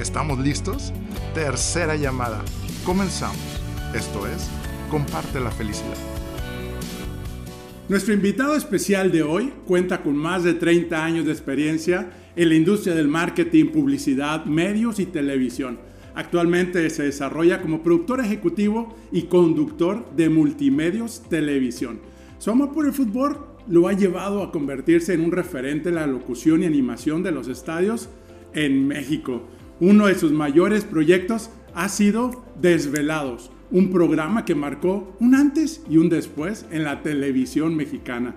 ¿Estamos listos? Tercera llamada. Comenzamos. Esto es, comparte la felicidad. Nuestro invitado especial de hoy cuenta con más de 30 años de experiencia en la industria del marketing, publicidad, medios y televisión. Actualmente se desarrolla como productor ejecutivo y conductor de multimedios televisión. Su amor por el fútbol lo ha llevado a convertirse en un referente en la locución y animación de los estadios en México. Uno de sus mayores proyectos ha sido Desvelados, un programa que marcó un antes y un después en la televisión mexicana.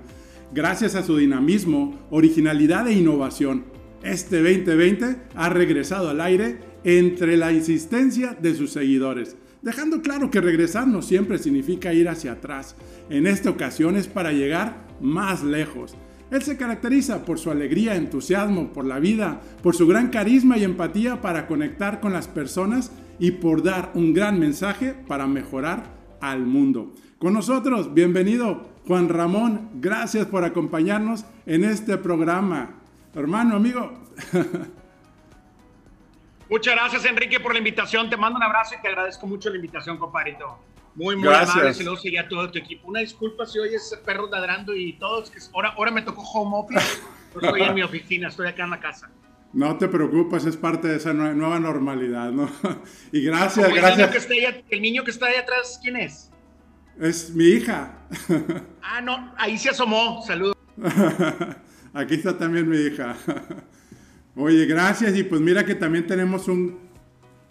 Gracias a su dinamismo, originalidad e innovación, este 2020 ha regresado al aire entre la insistencia de sus seguidores, dejando claro que regresar no siempre significa ir hacia atrás. En esta ocasión es para llegar más lejos. Él se caracteriza por su alegría, entusiasmo por la vida, por su gran carisma y empatía para conectar con las personas y por dar un gran mensaje para mejorar al mundo. Con nosotros, bienvenido Juan Ramón, gracias por acompañarnos en este programa. Hermano, amigo. Muchas gracias Enrique por la invitación, te mando un abrazo y te agradezco mucho la invitación, compadrito. Muy, muy Gracias. amable. Saludos y a todo tu equipo. Una disculpa si oyes perros ladrando y todos. Que ahora, ahora me tocó home office. estoy en mi oficina, estoy acá en la casa. No te preocupes, es parte de esa nueva normalidad, ¿no? Y gracias, gracias. El niño, que está ahí, el niño que está ahí atrás, ¿quién es? Es mi hija. Ah, no, ahí se asomó. Saludos. Aquí está también mi hija. Oye, gracias. Y pues mira que también tenemos un,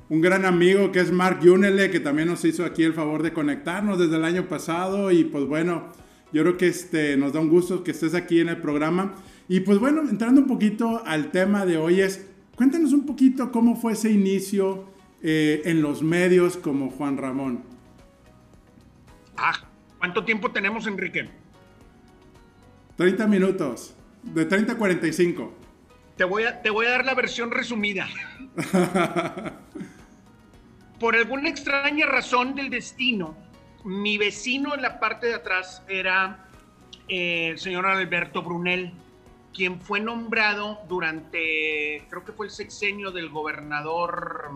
un gran amigo que es Mark Yunele, que también nos hizo aquí el favor de conectarnos desde el año pasado. Y pues bueno, yo creo que este, nos da un gusto que estés aquí en el programa. Y pues bueno, entrando un poquito al tema de hoy es, cuéntanos un poquito cómo fue ese inicio eh, en los medios como Juan Ramón. Ah, ¿cuánto tiempo tenemos, Enrique? 30 minutos, de 30 a 45. Te voy a, te voy a dar la versión resumida. por alguna extraña razón del destino, mi vecino en la parte de atrás era eh, el señor Alberto Brunel, quien fue nombrado durante, creo que fue el sexenio del gobernador.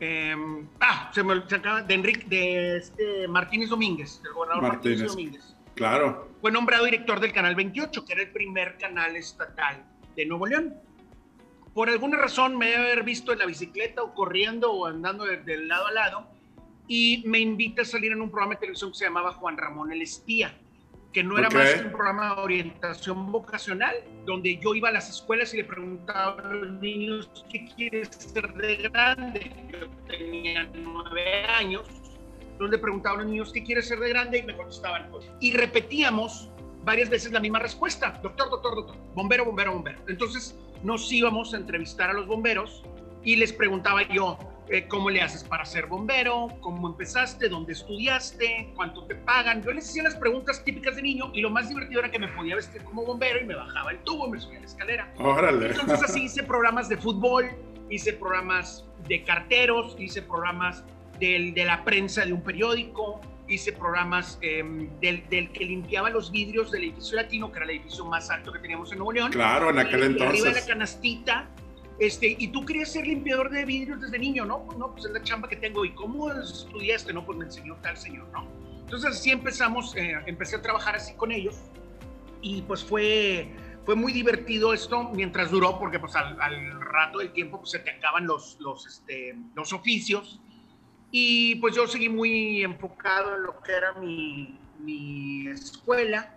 Em, ah, se me acaba, de Enrique, de este Martínez Domínguez, del gobernador Martínez Domínguez. Claro. Fue nombrado director del canal 28, que era el primer canal estatal de Nuevo León por alguna razón me debe haber visto en la bicicleta o corriendo o andando de, lado a lado y me invita a salir en un programa de televisión que se llamaba Juan Ramón el Espía, que no era más que un programa de orientación vocacional, donde yo iba a las escuelas y le preguntaba a los niños qué quieres ser de grande. Yo tenía nueve años, donde preguntaba a los niños qué quieres ser de grande y me contestaban. Y repetíamos varias veces la misma respuesta, doctor, doctor, doctor, bombero, bombero, bombero. Entonces, nos íbamos a entrevistar a los bomberos y les preguntaba yo, eh, ¿cómo le haces para ser bombero? ¿Cómo empezaste? ¿Dónde estudiaste? ¿Cuánto te pagan? Yo les hacía las preguntas típicas de niño y lo más divertido era que me podía vestir como bombero y me bajaba el tubo y me subía a la escalera. Órale. Entonces así hice programas de fútbol, hice programas de carteros, hice programas del, de la prensa de un periódico, hice programas em, del, del, que limpiaba los vidrios del edificio latino, que era el edificio más alto que teníamos en Nuevo León. Claro, en aquel entonces. Arriba de la canastita. Este, y tú querías ser limpiador de vidrios desde niño, ¿no? No, pues es la chamba que tengo. ¿Y cómo estudiaste? No, pues me enseñó tal señor, ¿no? Entonces así empezamos, eh, empecé a trabajar así con ellos. Y pues fue, fue muy divertido esto mientras duró, porque pues al, al rato del tiempo pues, se te acaban los, los, este, los oficios y pues yo seguí muy enfocado en lo que era mi, mi escuela.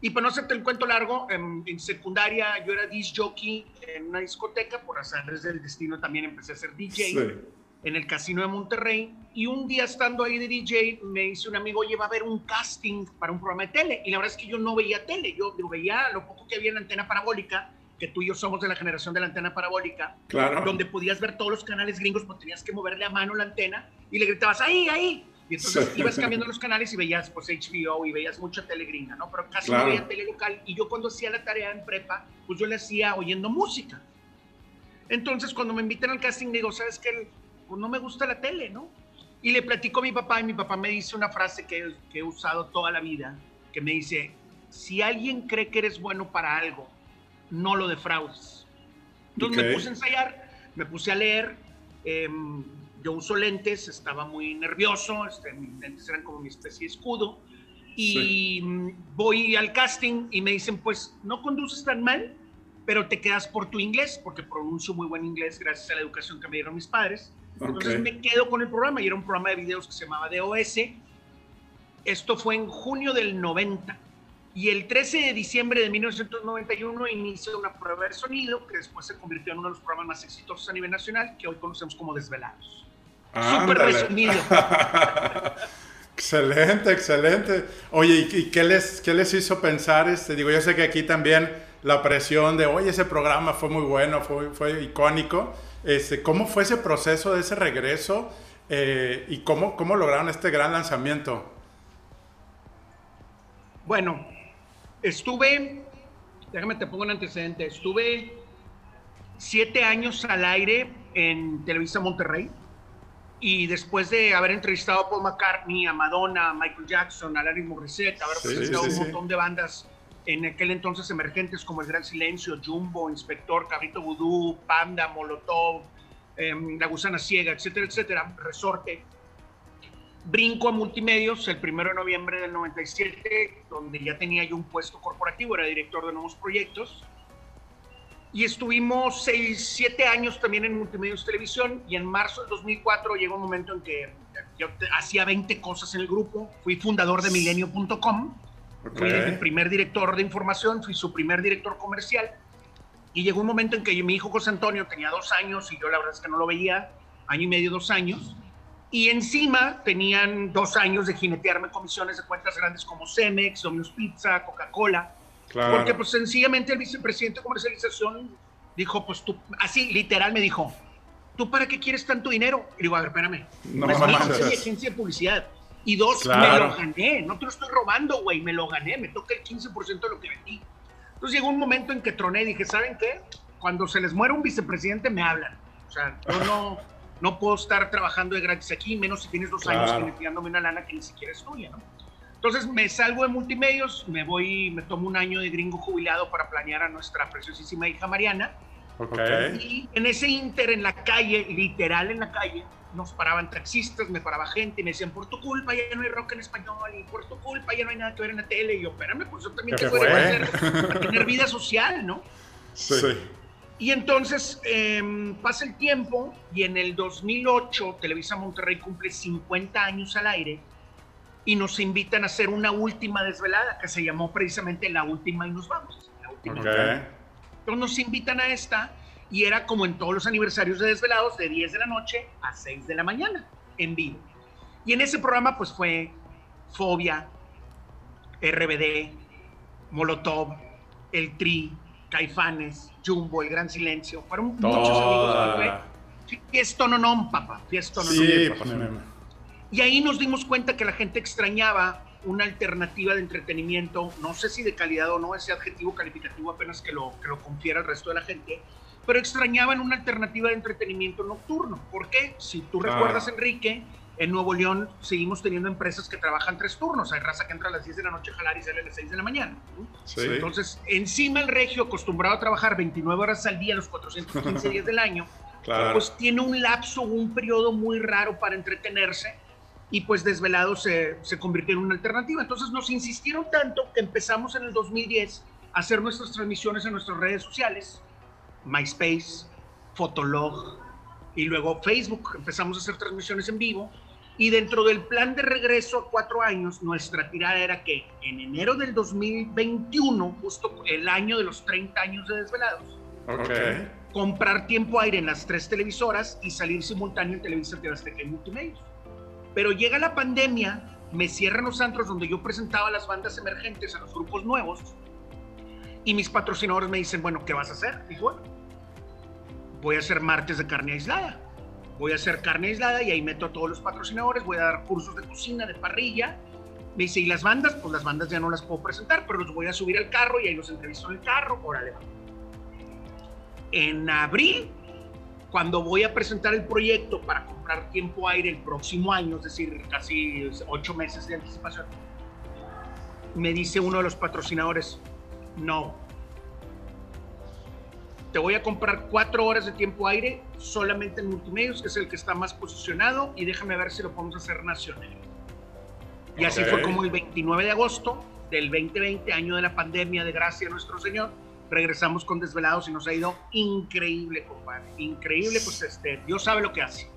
Y para no hacerte el cuento largo, en, secundaria yo era disc jockey en una discoteca, por azares del destino también empecé a ser DJ en el Casino de Monterrey. Y un día estando ahí de DJ, me dice un amigo, oye, va a haber un casting para un programa de tele. Y la verdad es que yo no veía tele, yo, yo veía lo poco que había en la antena parabólica que tú y yo somos de la generación de la antena parabólica, Claro. donde podías ver todos los canales gringos, pues tenías que moverle a mano la antena y le gritabas, ahí, ahí. Y entonces Sí. ibas cambiando los canales y veías pues HBO y veías mucha tele gringa, ¿no? Pero casi Claro. no veía tele local. Y yo cuando hacía la tarea en prepa, pues yo le hacía oyendo música. Entonces cuando me invitan al casting digo, ¿sabes qué? Pues no me gusta la tele, ¿no? Y le platico a mi papá y mi papá me dice una frase que, que he usado toda la vida, que me dice, si alguien cree que eres bueno para algo, no lo defraudes. Entonces Ok. me puse a ensayar, me puse a leer, em, yo uso lentes, estaba muy nervioso, este, mis lentes eran como mi especie de escudo, y mm, voy al casting y me dicen, pues no conduces tan mal, pero te quedas por tu inglés, porque pronuncio muy buen inglés gracias a la educación que me dieron mis padres. Entonces Ok. me quedo con el programa y era un programa de videos que se llamaba DOS. Esto fue en junio del 90. Y el 13 de diciembre de 1991 inició una prueba de sonido que después se convirtió en uno de los programas más exitosos a nivel nacional que hoy conocemos como Desvelados. Súper resumido. Excelente, excelente. Oye, ¿y, y qué, les, qué les hizo pensar? Este, digo, yo sé que aquí también la presión de, oye, ese programa fue muy bueno, fue, fue icónico. Este, ¿Cómo fue ese proceso de ese regreso eh, y cómo, cómo lograron este gran lanzamiento? Bueno, estuve, déjame te pongo un antecedente, estuve siete años al aire en Televisa Monterrey y después de haber entrevistado a Paul McCartney, a Madonna, a Michael Jackson, a Larry Morissette, haber Sí, presentado sí, un sí. montón de bandas en aquel entonces emergentes como El Gran Silencio, Jumbo, Inspector, Cabrito Vudú, Panda, Molotov, em, La Gusana Ciega, etcétera, etcétera, Resorte. Brinco a multimedios el primero de noviembre del 97, donde ya tenía yo un puesto corporativo, era director de nuevos proyectos. Y estuvimos seis, siete años también en Multimedios Televisión y en marzo del 2004 llegó un momento en que yo hacía 20 cosas en el grupo. Fui fundador de milenio.com, fui el primer director de información, fui su primer director comercial. Y llegó un momento en que mi hijo José Antonio tenía dos años y yo la verdad es que no lo veía, año y medio, dos años. Y encima tenían dos años de jinetearme comisiones de cuentas grandes como Cemex, Domino's Pizza, Coca-Cola. Claro. Porque pues sencillamente el vicepresidente de comercialización dijo, pues tú, así literal me dijo, ¿tú para qué quieres tanto dinero? Y digo, a ver, espérame. No manches. soy agencia de publicidad. Y dos, me Claro. lo gané. No te lo estoy robando, güey. Me lo gané. Me toca el 15% de lo que vendí. Entonces llegó un momento en que troné y dije, ¿saben qué? Cuando se les muere un vicepresidente me hablan. O sea, yo no, no puedo estar trabajando de gratis aquí, menos si tienes dos años Claro. jineteándome una lana que ni siquiera es tuya, ¿no? Entonces me salgo de multimedios, me voy, me tomo un año de gringo jubilado para planear a nuestra preciosísima hija Mariana. Ok. Y en ese inter, en la calle, literal en la calle, nos paraban taxistas, me paraba gente y me decían, por tu culpa ya no hay rock en español y por tu culpa ya no hay nada que ver en la tele. Y yo, espérame, pues yo también ¿Qué tengo a, hacer- a tener vida social, ¿no? Sí. Y entonces em, pasa el tiempo y en el 2008 Televisa Monterrey cumple 50 años al aire y nos invitan a hacer una última desvelada que se llamó precisamente La Última y nos vamos. La última Ok. entonces nos invitan a esta y era como en todos los aniversarios de Desvelados, de 10 de la noche a 6 de la mañana, en vivo. Y en ese programa pues fue Fobia, RBD, Molotov, El Tri, Caifanes, Jumbo, El Gran Silencio. Fueron muchos amigos. Fue Fiestononón, papá, fiestononón. Sí, papá. Y ahí nos dimos cuenta que la gente extrañaba una alternativa de entretenimiento, no sé si de calidad o no, ese adjetivo calificativo apenas que lo, que lo confiera el resto de la gente, pero extrañaban una alternativa de entretenimiento nocturno. ¿Por qué? Si tú Ah. recuerdas, Enrique, en Nuevo León seguimos teniendo empresas que trabajan tres turnos. Hay raza que entra a las 10 de la noche a jalar y sale a las 6 de la mañana. Sí. Entonces, encima el regio, acostumbrado a trabajar 29 horas al día, los 415 días del año, Claro. pues tiene un lapso, un periodo muy raro para entretenerse y pues Desvelado se, se convirtió en una alternativa. Entonces nos insistieron tanto que empezamos en el 2010 a hacer nuestras transmisiones en nuestras redes sociales, MySpace, Fotolog y luego Facebook. Empezamos a hacer transmisiones en vivo y dentro del plan de regreso a cuatro años, nuestra tirada era que en enero del 2021, justo el año de los 30 años de Desvelados, Ok. comprar tiempo aire en las tres televisoras y salir simultáneo en Televisa TV Azteca y Multimedios. Pero llega la pandemia, me cierran los antros donde yo presentaba a las bandas emergentes, a los grupos nuevos, Y mis patrocinadores me dicen, bueno, ¿qué vas a hacer? Digo, bueno, voy a hacer martes de carne aislada. Voy a hacer carne aislada y ahí meto a todos los patrocinadores, voy a dar cursos de cocina, de parrilla. Me dice, ¿y las bandas? Pues las bandas ya no las puedo presentar, pero los voy a subir al carro y ahí los entrevisto en el carro. Órale, va. En abril cuando voy a presentar el proyecto para comprar tiempo aire el próximo año, es decir, casi ocho meses de anticipación, me dice uno de los patrocinadores, no, te voy a comprar cuatro horas de tiempo aire solamente en multimedios, que es el que está más posicionado, y déjame ver si lo podemos hacer nacional. Y así fue como el 29 de agosto del 2020, año de la pandemia, de gracia a nuestro Señor, regresamos con Desvelados y nos ha ido increíble, compadre. Increíble, pues este, Dios sabe lo que hace.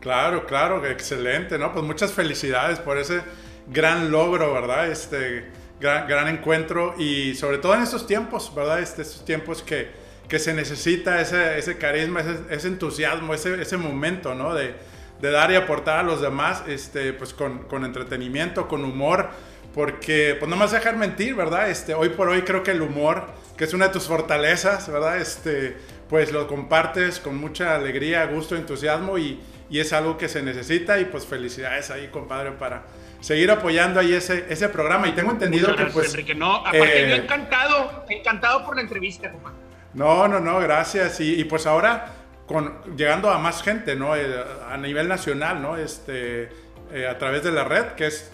Claro, claro, excelente, ¿no? Pues muchas felicidades por ese gran logro, ¿verdad? Este gran, gran encuentro y sobre todo en estos tiempos, ¿verdad? Este, estos tiempos que, que se necesita ese, ese carisma, ese, ese entusiasmo, ese, ese, momento, ¿no? De, de, dar y aportar a los demás, este, pues con, con entretenimiento, con humor, porque pues no me vas a dejar mentir, ¿verdad? Este, hoy por hoy creo que el humor que es una de tus fortalezas, ¿verdad? Este, pues lo compartes con mucha alegría, gusto, entusiasmo y, y es algo que se necesita y pues felicidades ahí, compadre, para seguir apoyando ahí ese, ese programa. Y tengo entendido que pues... Enrique, no, aparte eh, yo encantado, encantado por la entrevista, compadre. No, no, no, gracias. Y, y pues ahora con, llegando a más gente, ¿no? Eh, a nivel nacional, ¿no? Este, eh, a través de la red, que es...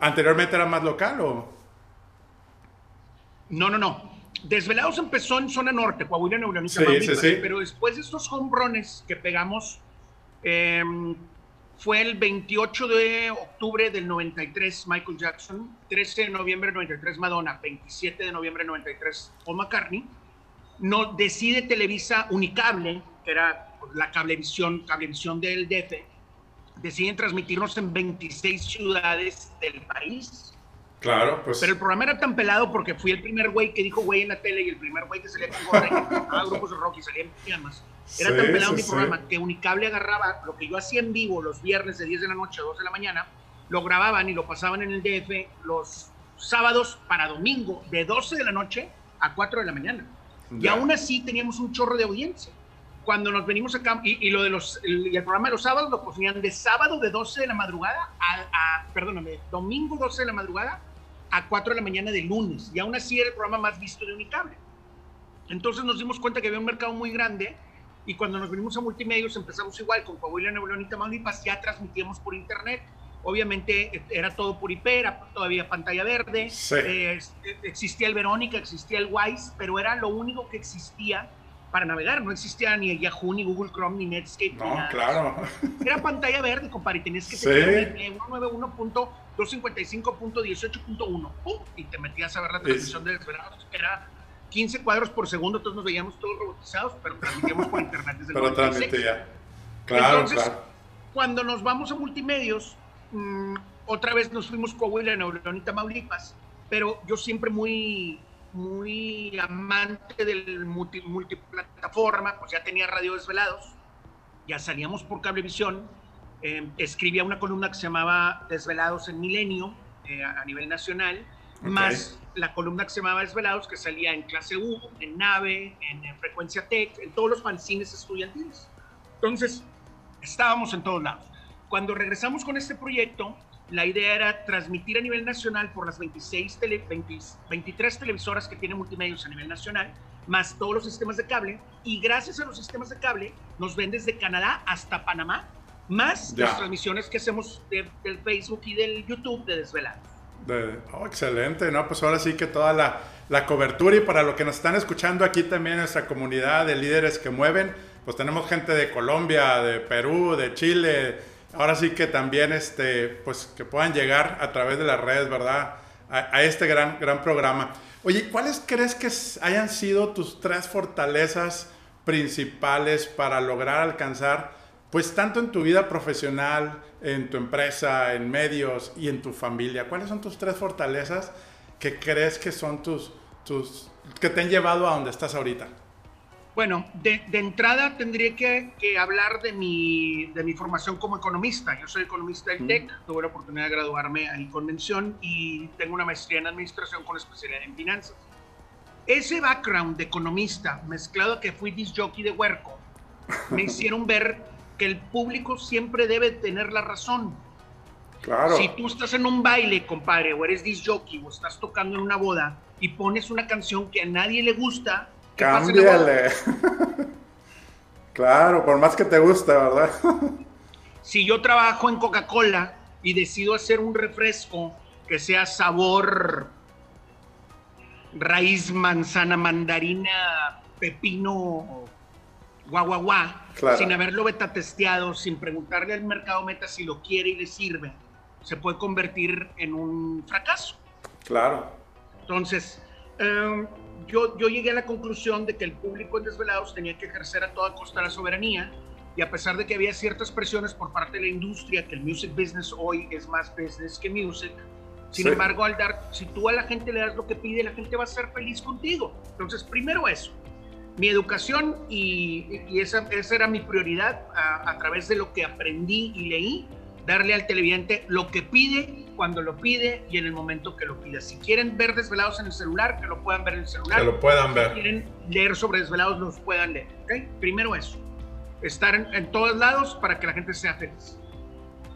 ¿Anteriormente era más local o...? No, no, no. Desvelados empezó en zona norte, Coahuila, Nuevo sí, sí, sí. pero después de estos home runs que pegamos, eh, fue el 28 de octubre del 93 Michael Jackson, 13 de noviembre del 93 Madonna, 27 de noviembre del 93 Paul McCartney, no, decide Televisa Unicable, que era la cablevisión, cablevisión del DF, deciden transmitirnos en 26 ciudades del país Claro, pues. Pero el programa era tan pelado porque fui el primer güey que dijo güey en la tele y el primer güey que salía con gorra y que grupos de rock y salía en pijamas. Era tan pelado mi programa que Unicable agarraba lo que yo hacía en vivo los viernes de 10 de la noche a 2 de la mañana, lo grababan y lo pasaban en el DF los sábados para domingo de 12 de la noche a 4 de la mañana. Y aún así teníamos un chorro de audiencia. Cuando nos venimos acá, y, y lo de los, el, el, programa de los sábados lo ponían de sábado de 12 de la madrugada a, a perdóname, domingo 12 de la madrugada a 4 de la mañana de lunes. Y aún así era el programa más visto de Unicable. Entonces nos dimos cuenta que había un mercado muy grande y cuando nos venimos a multimedios empezamos igual con Coahuila, Nuevo León y Tamaulipas, ya transmitíamos por internet. Obviamente eh, era todo por IP, era todavía pantalla verde, eh, existía el Verónica, existía el Wise, pero era lo único que existía para navegar. No existía ni el Yahoo, ni Google Chrome, ni Netscape. No, claro. Era pantalla verde, compadre, tenías que tener 191.255.18.1 y te metías a ver la transmisión de Desvelados, era 15 cuadros por segundo, entonces nos veíamos todos robotizados, pero transmitíamos por internet desde el Pero transmitía. Claro, entonces, cuando nos vamos a multimedios, mmm, otra vez nos fuimos Coahuila, Nuevo y Tamaulipas, pero yo siempre muy muy amante del multi, multiplataforma, pues ya tenía radio desvelados, ya salíamos por cablevisión, eh, escribía una columna que se llamaba Desvelados en Milenio eh, a, a, nivel nacional, okay. más la columna que se llamaba Desvelados que salía en clase U, en Nave, en, en Frecuencia Tech, en todos los fanzines estudiantiles. Entonces, estábamos en todos lados. Cuando regresamos con este proyecto, la idea era transmitir a nivel nacional por las 26 tele, 20, 23 televisoras que tiene multimedios a nivel nacional, más todos los sistemas de cable. Y gracias a los sistemas de cable, nos ven desde Canadá hasta Panamá, más ya. las transmisiones que hacemos de, del Facebook y del YouTube de Desvelados. De, oh, excelente, ¿no? Pues ahora sí que toda la, la cobertura y para lo que nos están escuchando aquí también nuestra comunidad de líderes que mueven, pues tenemos gente de Colombia, de Perú, de Chile, ahora sí que también este, pues que puedan llegar a través de las redes, ¿verdad? A, a, este gran, gran programa. Oye, ¿cuáles crees que hayan sido tus tres fortalezas principales para lograr alcanzar, pues tanto en tu vida profesional, en tu empresa, en medios y en tu familia? ¿Cuáles son tus tres fortalezas que crees que son tus, tus que te han llevado a donde estás ahorita? Bueno, de, de entrada tendría que, que, hablar de mi, de mi formación como economista. Yo soy economista del TEC, mm. tuve la oportunidad de graduarme ahí con mención y tengo una maestría en administración con especialidad en finanzas. ese background de economista mezclado a que fui disc jockey de huerco, me hicieron ver que el público siempre debe tener la razón. Claro. Si tú estás en un baile, compadre, o eres disc jockey, o estás tocando en una boda y pones una canción que a nadie le gusta, Cámbiale. claro, por más que te guste, ¿verdad? Si yo trabajo en Coca-Cola y decido hacer un refresco que sea sabor raíz manzana mandarina pepino guau guau guau, Claro. sin haberlo beta testeado, sin preguntarle al mercado meta si lo quiere y le sirve, se puede convertir en un fracaso. claro. Entonces, eh, yo, yo llegué a la conclusión de que el público en Desvelados tenía que ejercer a toda costa la soberanía y a pesar de que había ciertas presiones por parte de la industria, que el music business hoy es más business que music, sin Sí. embargo, al dar, si tú a la gente le das lo que pide, la gente va a ser feliz contigo. Entonces, primero eso, mi educación y, y esa, esa era mi prioridad a, a través de lo que aprendí y leí, darle al televidente lo que pide, cuando lo pide y en el momento que lo pida. Si quieren ver desvelados en el celular, que lo puedan ver en el celular. Que lo puedan Si ver. quieren leer sobre desvelados, los puedan leer. ¿ok? Primero eso, estar en, en todos lados para que la gente sea feliz.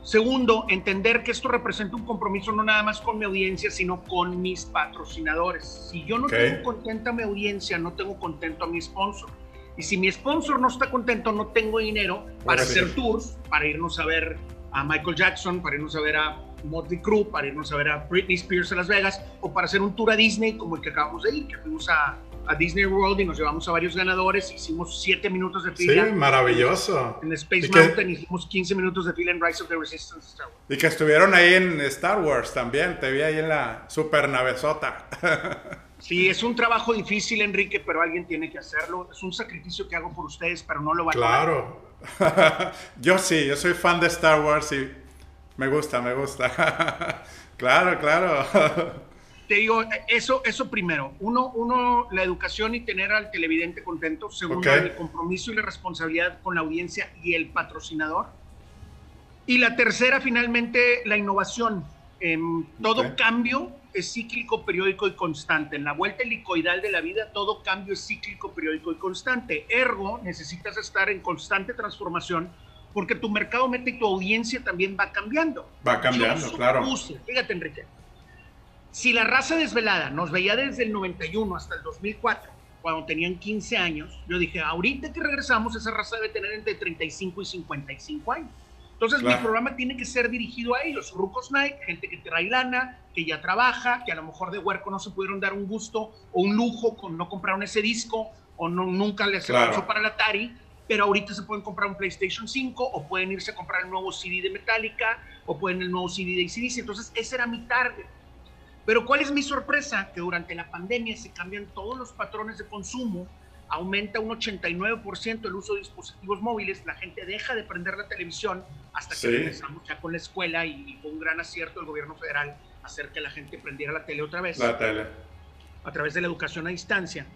Segundo, entender que esto representa un compromiso no nada más con mi audiencia, sino con mis patrocinadores. Si yo no Ok. tengo contenta a mi audiencia, no tengo contento a mi sponsor. Y si mi sponsor no está contento, no tengo dinero para hacer tours, para irnos a ver a Michael Jackson, para irnos a ver a Motley Crue, para irnos a ver a Britney Spears en Las Vegas, o para hacer un tour a Disney como el que acabamos de ir, que fuimos a, a Disney World y nos llevamos a varios ganadores, hicimos 7 minutos de Sí, fila. maravilloso. En Space Y que- Mountain hicimos 15 minutos de fila en Rise of the Resistance. Star Wars. Y que estuvieron ahí en Star Wars también. Te vi ahí en la super navezota. Sí, es un trabajo difícil, Enrique, pero alguien tiene que hacerlo. Es un sacrificio que hago por ustedes, pero no lo van a claro. yo sí, yo soy fan de Star Wars y me gusta, me gusta. claro, claro. Te digo, eso, eso primero. Uno, uno, la educación y tener al televidente contento. Segundo, el compromiso y la responsabilidad con la audiencia y el patrocinador. Y la tercera, finalmente, la innovación. Em, todo cambio es cíclico, periódico y constante. En la vuelta helicoidal de la vida, todo cambio es cíclico, periódico y constante. Ergo, necesitas estar en constante transformación porque tu mercado meta y tu audiencia también va cambiando. Va cambiando, Yo claro. supuse, fíjate, Enrique, si la raza desvelada nos veía desde el 91 hasta el 2004, cuando tenían 15 años, yo dije, ahorita que regresamos, esa raza debe tener entre 35 y 55 años. Entonces, Claro. mi programa tiene que ser dirigido a ellos. Rucos Night, gente que trae lana, que ya trabaja, que a lo mejor de huerco no se pudieron dar un gusto o un lujo con no compraron ese disco o no, nunca les Claro. alcanzó para el Atari, pero ahorita se pueden comprar un PlayStation 5 o pueden irse a comprar el nuevo CD de Metallica o pueden el nuevo CD de ACDC. Entonces, ese era mi target. Pero ¿cuál es mi sorpresa? Que durante la pandemia se cambian todos los patrones de consumo, aumenta un 89% el uso de dispositivos móviles, la gente deja de prender la televisión hasta que Sí. regresamos ya con la escuela y, y fue un gran acierto del gobierno federal hacer que la gente prendiera la tele otra vez La tele. a través de la educación a distancia.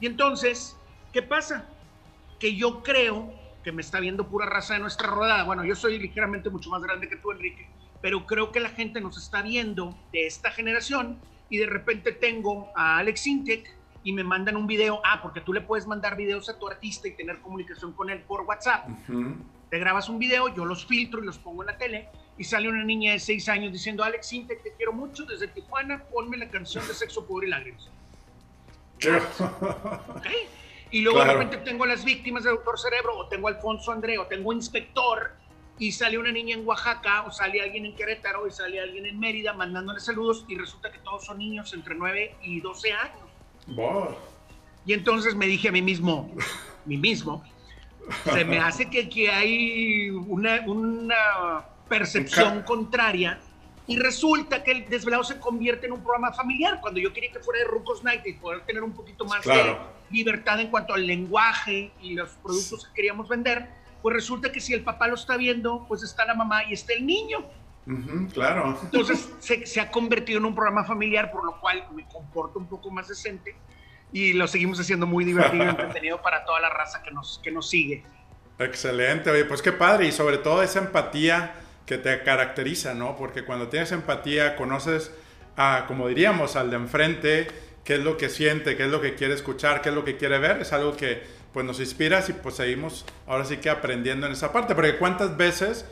Y entonces, ¿qué pasa? Que yo creo que me está viendo pura raza de nuestra rodada. Bueno, yo soy ligeramente mucho más grande que tú, Enrique, pero creo que la gente nos está viendo de esta generación y de repente tengo a Alex Intec y me mandan un video. Ah, porque tú le puedes mandar videos a tu artista y tener comunicación con él por WhatsApp Ujú. te grabas un video, yo los filtro y los pongo en la tele, y sale una niña de 6 años diciendo, Alex Intec, te quiero mucho, desde Tijuana, ponme la canción de Sexo, Poder y Lágrimas. ¿ok? Y luego Claro. de repente tengo a las víctimas de Doctor Cerebro, o tengo a Alfonso André, o tengo Inspector, y sale una niña en Oaxaca, o sale alguien en Querétaro, y sale alguien en Mérida mandándole saludos, y resulta que todos son niños entre 9 y 12 años. Wow. Y entonces me dije a mí mismo, mí mismo, se me hace que, que hay una, una percepción contraria y resulta que el desvelado se convierte en un programa familiar cuando yo quería que fuera de Rucos Night y poder tener un poquito más Claro. de libertad en cuanto al lenguaje y los productos que queríamos vender, pues resulta que si el papá lo está viendo, pues está la mamá y está el niño. Ujú, claro. Entonces se, se ha convertido en un programa familiar, por lo cual me comporto un poco más decente y lo seguimos haciendo muy divertido y entretenido para toda la raza que nos, que nos sigue. Excelente, oye, pues qué padre y sobre todo esa empatía que te caracteriza, ¿no? Porque cuando tienes empatía conoces a, como diríamos, al de enfrente qué es lo que siente, qué es lo que quiere escuchar, qué es lo que quiere ver, es algo que pues nos inspira y pues seguimos ahora sí que aprendiendo en esa parte, porque cuántas veces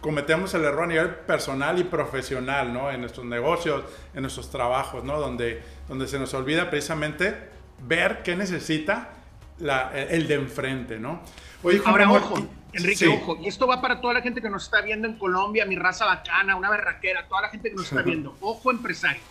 cometemos el error a nivel personal y profesional, ¿no? En nuestros negocios, en nuestros trabajos, ¿no? Donde, donde se nos olvida precisamente ver qué necesita la, el de enfrente, ¿no? Oye, Ahora, ojo, Enrique, ojo, y esto va para toda la gente que nos está viendo en Colombia, mi raza bacana, una berraquera, toda la gente que nos está viendo. Ojo, empresario.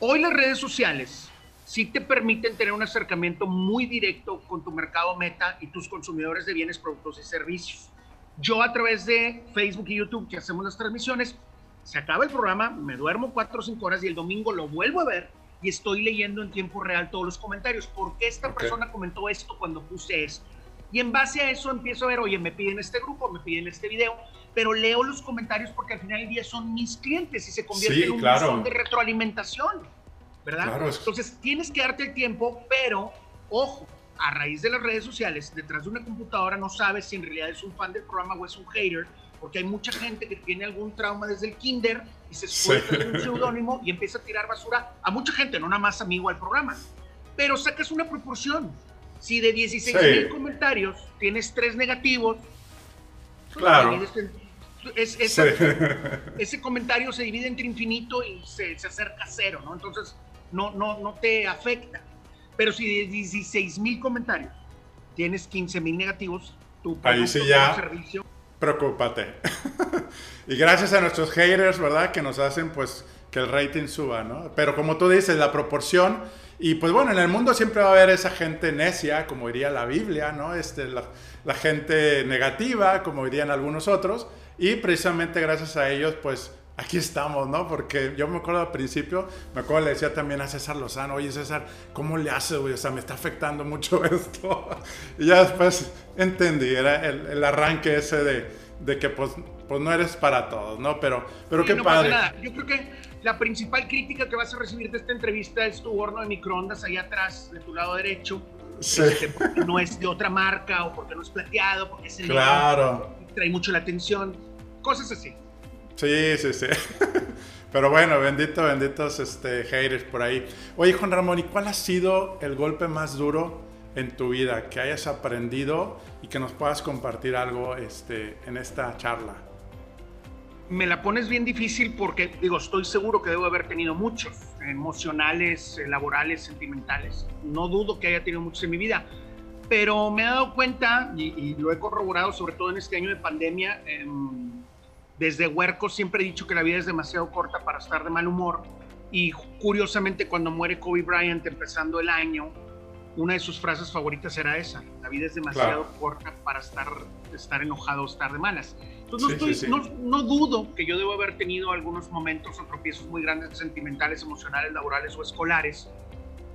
Hoy las redes sociales sí te permiten tener un acercamiento muy directo con tu mercado meta y tus consumidores de bienes, productos y servicios. Yo a través de Facebook y YouTube que hacemos las transmisiones, se acaba el programa, me duermo cuatro o cinco horas y el domingo lo vuelvo a ver y estoy leyendo en tiempo real todos los comentarios. ¿Por qué esta persona comentó esto cuando puse esto? Y en base a eso empiezo a ver, oye, me piden este grupo, me piden este video, pero leo los comentarios porque al final del día son mis clientes y se convierte en un claro. de retroalimentación, ¿verdad? Entonces tienes que darte el tiempo, pero ojo, a raíz de las redes sociales, detrás de una computadora no sabes si en realidad es un fan del programa o es un hater, porque hay mucha gente que tiene algún trauma desde el kinder y se suelta en un seudónimo y empieza a tirar basura a mucha gente, no nada más amigo al programa. Pero sacas una proporción. Si de 16 mil comentarios tienes tres negativos, pues, claro. ese comentario se divide entre infinito y se, se acerca a cero, ¿no? Entonces no, no, no te afecta. Pero si de 16 mil comentarios tienes 15 mil negativos, tu Ahí sí ya. Servicio, preocúpate. y gracias a nuestros haters, ¿verdad? Que nos hacen pues que el rating suba, ¿no? Pero como tú dices, la proporción, y pues bueno, en el mundo siempre va a haber esa gente necia, como diría la Biblia, ¿no? Este, la, la gente negativa, como dirían algunos otros, y precisamente gracias a ellos, pues aquí estamos, ¿no? Porque yo me acuerdo al principio, me acuerdo le decía también a César Lozano, oye César, ¿cómo le haces, güey? O sea, me está afectando mucho esto. y ya después entendí, era el, arranque ese de, de, que pues, pues no eres para todos, ¿no? Pero, pero qué padre. Yo creo que la principal crítica que vas a recibir de esta entrevista es tu horno de microondas allá atrás, de tu lado derecho. Sí. Este, porque no es de otra marca o porque no es plateado, porque es el claro. trae mucho la atención, cosas así. Sí, sí, sí. Pero bueno, bendito, benditos este, haters por ahí. Oye, Juan Ramón, ¿y cuál ha sido el golpe más duro en tu vida que hayas aprendido y que nos puedas compartir algo este, en esta charla? Me la pones bien difícil porque, digo, estoy seguro que debo haber tenido muchos, emocionales, eh, laborales, sentimentales. No dudo que haya tenido muchos en mi vida, pero me he dado cuenta, y, lo he corroborado sobre todo en este año de pandemia, eh, desde huerco siempre he dicho que la vida es demasiado corta para estar de mal humor. Y curiosamente, cuando muere Kobe Bryant empezando el año, una de sus frases favoritas era esa: La vida es demasiado corta para estar, estar enojado o estar de malas. Entonces, no, no, dudo que yo debo haber tenido algunos momentos o tropiezos muy grandes, sentimentales, emocionales, laborales o escolares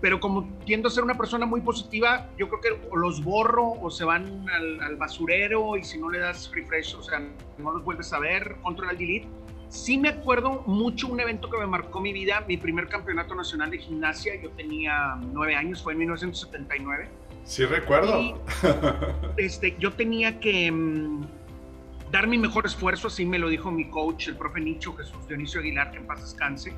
pero como tiendo a ser una persona muy positiva, yo creo que o los borro o se van al, basurero y si no le das refresh, o sea, no los vuelves a ver, control al delete. Sí me acuerdo mucho un evento que me marcó mi vida, mi primer campeonato nacional de gimnasia, yo tenía nueve años, fue en 1979. Sí recuerdo. este, yo tenía que mm, dar mi mejor esfuerzo, así me lo dijo mi coach, el profe Nicho Jesús Dionisio Aguilar, que en paz descanse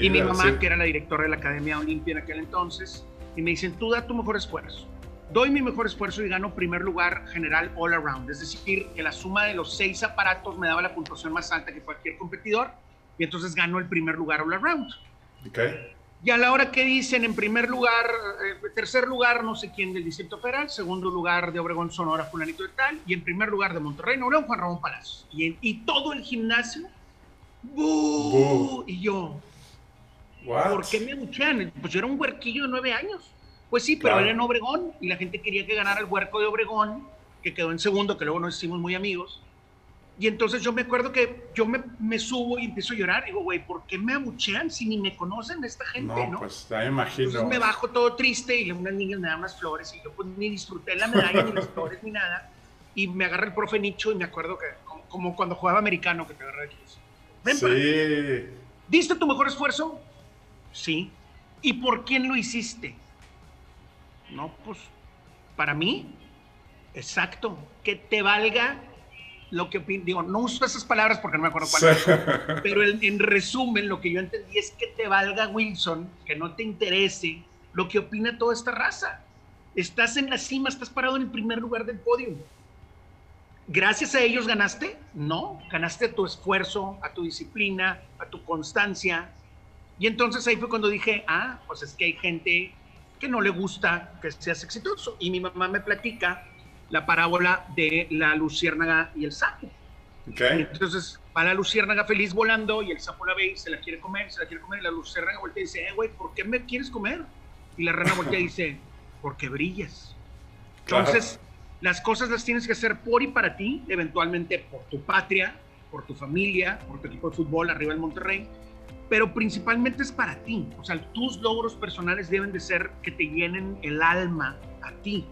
y mi mamá, que era la directora de la Academia Olimpia en aquel entonces, y me dicen, tú da tu mejor esfuerzo. Doy mi mejor esfuerzo y gano primer lugar general all around. Es decir, que la suma de los seis aparatos me daba la puntuación más alta que cualquier competidor, y entonces gano el primer lugar all around. Okay. Y a la hora que dicen, en primer lugar, eh, tercer lugar, no sé quién del Distrito Federal, segundo lugar de Obregón, Sonora, fulanito de tal, y en primer lugar de Monterrey, Nuevo León, Juan Ramón Palacios. Y, y todo el gimnasio, y yo, ¿Por qué me abuchean? Pues yo era un huerquillo de nueve años. Pues sí, pero era en Obregón y la gente quería que ganara el huerco de Obregón, que quedó en segundo, que luego nos hicimos muy amigos. Y entonces yo me acuerdo que yo me, me subo y empiezo a llorar. Digo, güey, ¿por qué me abuchean si ni me conocen esta gente, no? no? pues ya imagino. Entonces me bajo todo triste y unas niñas me dan unas flores y yo pues ni disfruté la medalla, ni las flores, ni nada. Y me agarra el profe Nicho y me acuerdo que, como, cuando jugaba americano, que te agarra aquí. Ven sí. ¿Diste tu mejor esfuerzo? ¿sí? ¿Y por quién lo hiciste? No, pues para mí, exacto, que te valga lo que digo, no uso esas palabras porque no me acuerdo cuáles, pero en, resumen lo que yo entendí es que te valga Wilson, que no te interese lo que opina toda esta raza. Estás en la cima, estás parado en el primer lugar del podio. Gracias a ellos ganaste, no, ganaste a tu esfuerzo, a tu disciplina, a tu constancia. Y entonces ahí fue cuando dije, ah, pues es que hay gente que no le gusta que seas exitoso. Y mi mamá me platica la parábola de la luciérnaga y el sapo. Entonces va la luciérnaga feliz volando y el sapo la ve y se la quiere comer, se la quiere comer y la luciérnaga voltea y dice, eh, güey, ¿por qué me quieres comer? Y la rana voltea y dice, porque brillas. Entonces, las cosas las tienes que hacer por y para ti, eventualmente por tu patria, por tu familia, por tu equipo de fútbol arriba del Monterrey, pero principalmente es para ti. O sea, tus logros personales deben de ser que te llenen el alma a ti.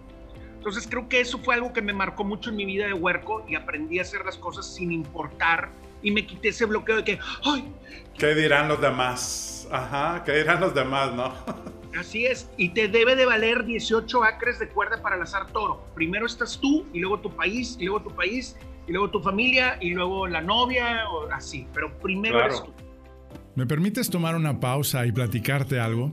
Entonces creo que eso fue algo que me marcó mucho en mi vida de huerco y aprendí a hacer las cosas sin importar y me quité ese bloqueo de que, ay, ¿qué dirán los demás? Ajá, ¿qué dirán los demás, no? Así es, y te debe de valer 18 acres de cuerda para lanzar toro. Primero estás tú, y luego tu país, y luego tu país, y luego tu familia, y luego la novia, o así, pero primero eres tú. ¿Me permites tomar una pausa y platicarte algo?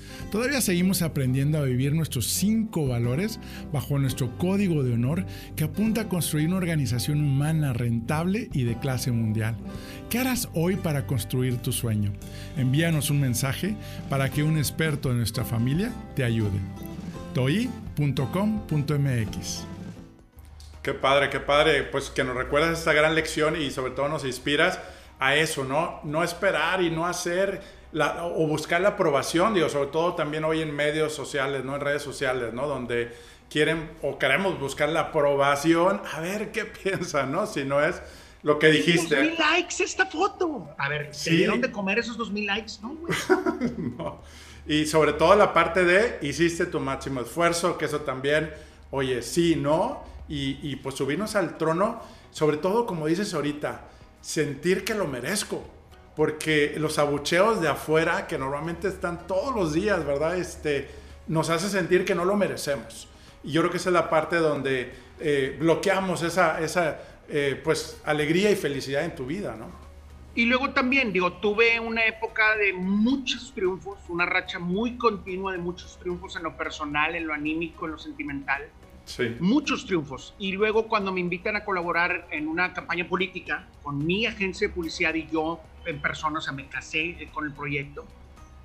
Todavía seguimos aprendiendo a vivir nuestros cinco valores bajo nuestro código de honor que apunta a construir una organización humana rentable y de clase mundial. ¿Qué harás hoy para construir tu sueño? Envíanos un mensaje para que un experto de nuestra familia te ayude. toi.com.mx Qué padre, qué padre, pues que nos recuerdas esta gran lección y sobre todo nos inspiras a eso, ¿no? No esperar y no hacer o buscar la aprobación, digo, sobre todo también hoy en medios sociales, ¿no? En redes sociales, ¿no? Donde quieren o queremos buscar la aprobación, a ver qué piensan, ¿no? Si no es lo que dijiste. Dos mil likes esta foto. A ver, ¿se dieron de comer esos dos mil likes? No, no. Y sobre todo la parte de hiciste tu máximo esfuerzo, que eso también, oye, sí, ¿no? Y, y pues subirnos al trono, sobre todo como dices ahorita, sentir que lo merezco porque los abucheos de afuera, que normalmente están todos los días, ¿verdad? Este, nos hace sentir que no lo merecemos. Y yo creo que esa es la parte donde eh, bloqueamos esa, esa eh, pues, alegría y felicidad en tu vida, ¿no? Y luego también, digo, tuve una época de muchos triunfos, una racha muy continua de muchos triunfos en lo personal, en lo anímico, en lo sentimental. Sí. Muchos triunfos. Y luego cuando me invitan a colaborar en una campaña política con mi agencia de publicidad y yo en persona, o sea, me casé con el proyecto.